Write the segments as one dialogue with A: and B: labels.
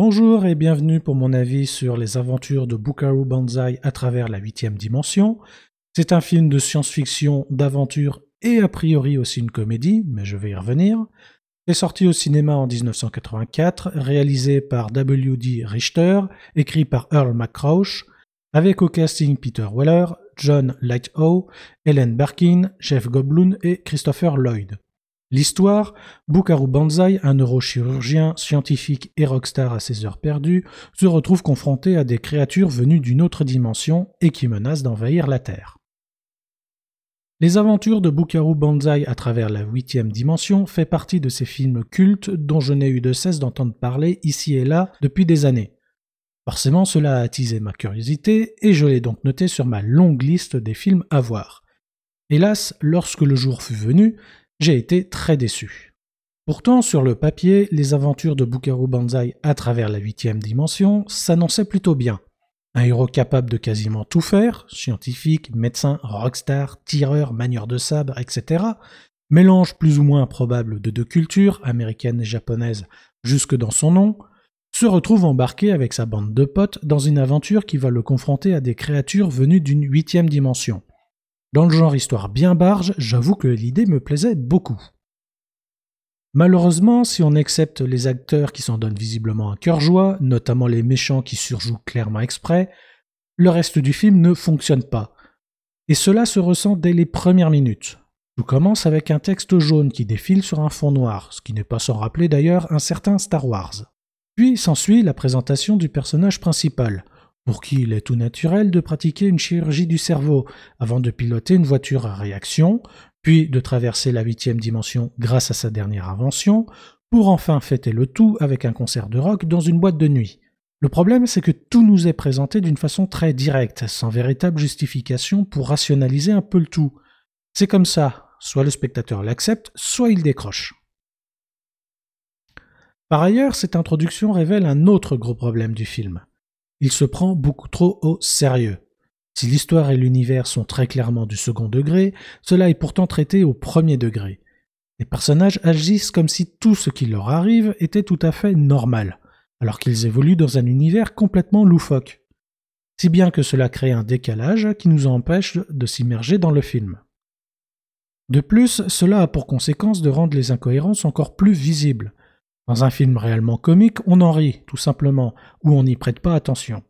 A: Bonjour et bienvenue pour mon avis sur les aventures de Bukaru Banzai à travers la huitième dimension. C'est un film de science-fiction, d'aventure et a priori aussi une comédie, mais je vais y revenir. est sorti au cinéma en 1984, réalisé par W.D. Richter, écrit par Earl McCrouch, avec au casting Peter Weller, John Lighthow, Helen Barkin, Jeff Goldblum et Christopher Lloyd. L'histoire, Bukaru Banzai, un neurochirurgien, scientifique et rockstar à ses heures perdues, se retrouve confronté à des créatures venues d'une autre dimension et qui menacent d'envahir la Terre. Les aventures de Bukaru Banzai à travers la huitième dimension fait partie de ces films cultes dont je n'ai eu de cesse d'entendre parler ici et là depuis des années. Forcément, cela a attisé ma curiosité et je l'ai donc noté sur ma longue liste des films à voir. Hélas, lorsque le jour fut venu, j'ai été très déçu. Pourtant, sur le papier, les aventures de Bukaru Banzai à travers la huitième dimension s'annonçaient plutôt bien. Un héros capable de quasiment tout faire, scientifique, médecin, rockstar, tireur, manieur de sabre, etc., mélange plus ou moins improbable de deux cultures, américaine et japonaise, jusque dans son nom, se retrouve embarqué avec sa bande de potes dans une aventure qui va le confronter à des créatures venues d'une huitième dimension. Dans le genre histoire bien barge, j'avoue que l'idée me plaisait beaucoup. Malheureusement, si on accepte les acteurs qui s'en donnent visiblement un cœur joie, notamment les méchants qui surjouent clairement exprès, le reste du film ne fonctionne pas. Et cela se ressent dès les premières minutes. Tout commence avec un texte jaune qui défile sur un fond noir, ce qui n'est pas sans rappeler d'ailleurs un certain Star Wars. Puis s'ensuit la présentation du personnage principal, pour qui il est tout naturel de pratiquer une chirurgie du cerveau avant de piloter une voiture à réaction, puis de traverser la huitième dimension grâce à sa dernière invention, pour enfin fêter le tout avec un concert de rock dans une boîte de nuit. Le problème, c'est que tout nous est présenté d'une façon très directe, sans véritable justification pour rationaliser un peu le tout. C'est comme ça, soit le spectateur l'accepte, soit il décroche. Par ailleurs, cette introduction révèle un autre gros problème du film. Il se prend beaucoup trop au sérieux. Si l'histoire et l'univers sont très clairement du second degré, cela est pourtant traité au premier degré. Les personnages agissent comme si tout ce qui leur arrive était tout à fait normal, alors qu'ils évoluent dans un univers complètement loufoque. Si bien que cela crée un décalage qui nous empêche de s'immerger dans le film. De plus, cela a pour conséquence de rendre les incohérences encore plus visibles, dans un film réellement comique, on en rit, tout simplement, ou on n'y prête pas attention.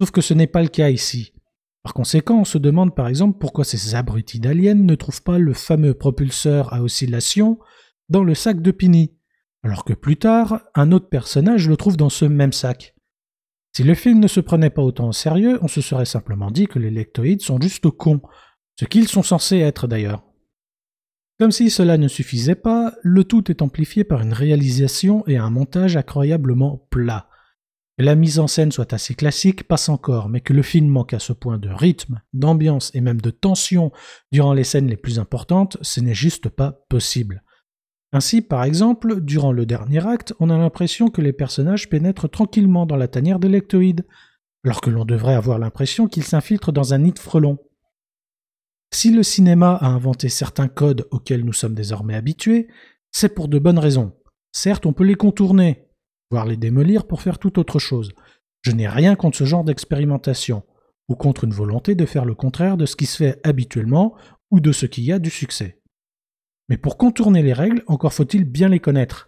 A: Sauf que ce n'est pas le cas ici. Par conséquent, on se demande par exemple pourquoi ces abrutis d'aliens ne trouvent pas le fameux propulseur à oscillation dans le sac de Pini, alors que plus tard, un autre personnage le trouve dans ce même sac. Si le film ne se prenait pas autant au sérieux, on se serait simplement dit que les lectoïdes sont juste cons, ce qu'ils sont censés être d'ailleurs. Comme si cela ne suffisait pas, le tout est amplifié par une réalisation et un montage incroyablement plat. Que la mise en scène soit assez classique passe encore, mais que le film manque à ce point de rythme, d'ambiance et même de tension durant les scènes les plus importantes, ce n'est juste pas possible. Ainsi, par exemple, durant le dernier acte, on a l'impression que les personnages pénètrent tranquillement dans la tanière des lectoïdes, alors que l'on devrait avoir l'impression qu'ils s'infiltrent dans un nid de frelons. Si le cinéma a inventé certains codes auxquels nous sommes désormais habitués, c'est pour de bonnes raisons. Certes, on peut les contourner, voire les démolir pour faire tout autre chose. Je n'ai rien contre ce genre d'expérimentation, ou contre une volonté de faire le contraire de ce qui se fait habituellement ou de ce qui a du succès. Mais pour contourner les règles, encore faut-il bien les connaître.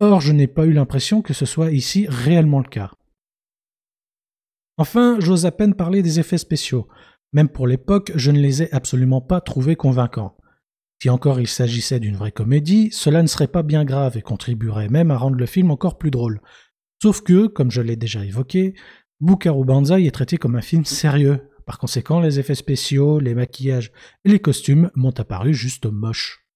A: Or, je n'ai pas eu l'impression que ce soit ici réellement le cas. Enfin, j'ose à peine parler des effets spéciaux. Même pour l'époque, je ne les ai absolument pas trouvés convaincants. Si encore il s'agissait d'une vraie comédie, cela ne serait pas bien grave et contribuerait même à rendre le film encore plus drôle. Sauf que, comme je l'ai déjà évoqué, Bukaru Banzai est traité comme un film sérieux. Par conséquent, les effets spéciaux, les maquillages et les costumes m'ont apparu juste moches.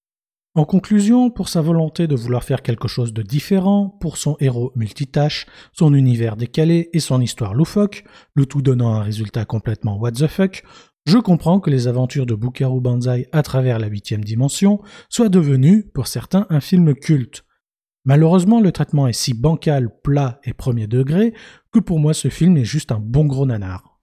A: En conclusion, pour sa volonté de vouloir faire quelque chose de différent, pour son héros multitâche, son univers décalé et son histoire loufoque, le tout donnant un résultat complètement what the fuck, je comprends que les aventures de Bukaru Banzai à travers la huitième dimension soient devenues, pour certains, un film culte. Malheureusement, le traitement est si bancal, plat et premier degré que pour moi ce film est juste un bon gros nanar.